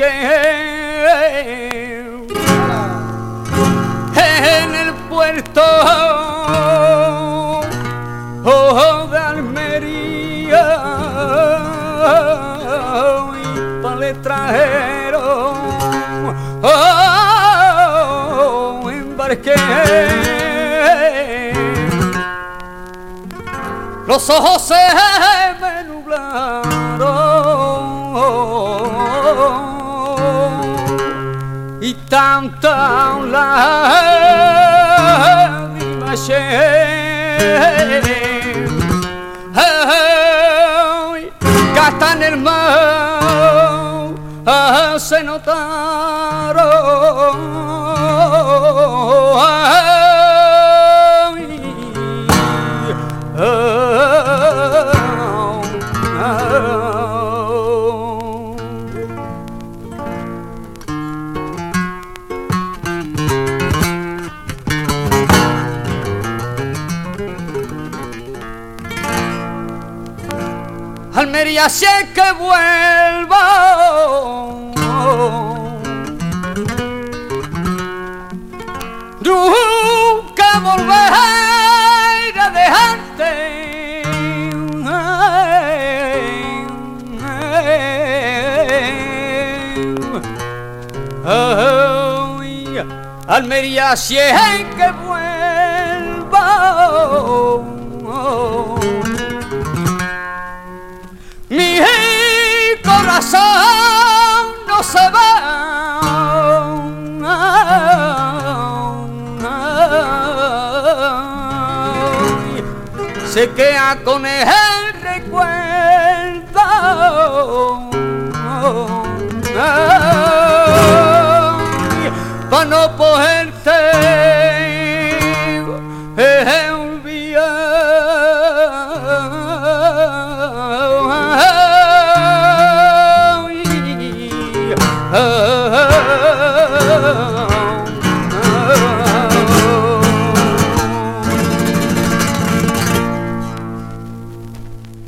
en el puerto oh, de Almería y el oh, embarqué. Los ojos se tão lágrimas hey, que está mar, ah, se notaram. oh, oh, oh, Almería sé que vuelvo. Nunca volveré a dejarte. Almería sé que vuelvo. Corazón no se va. Se queda con el recuerdo. Para no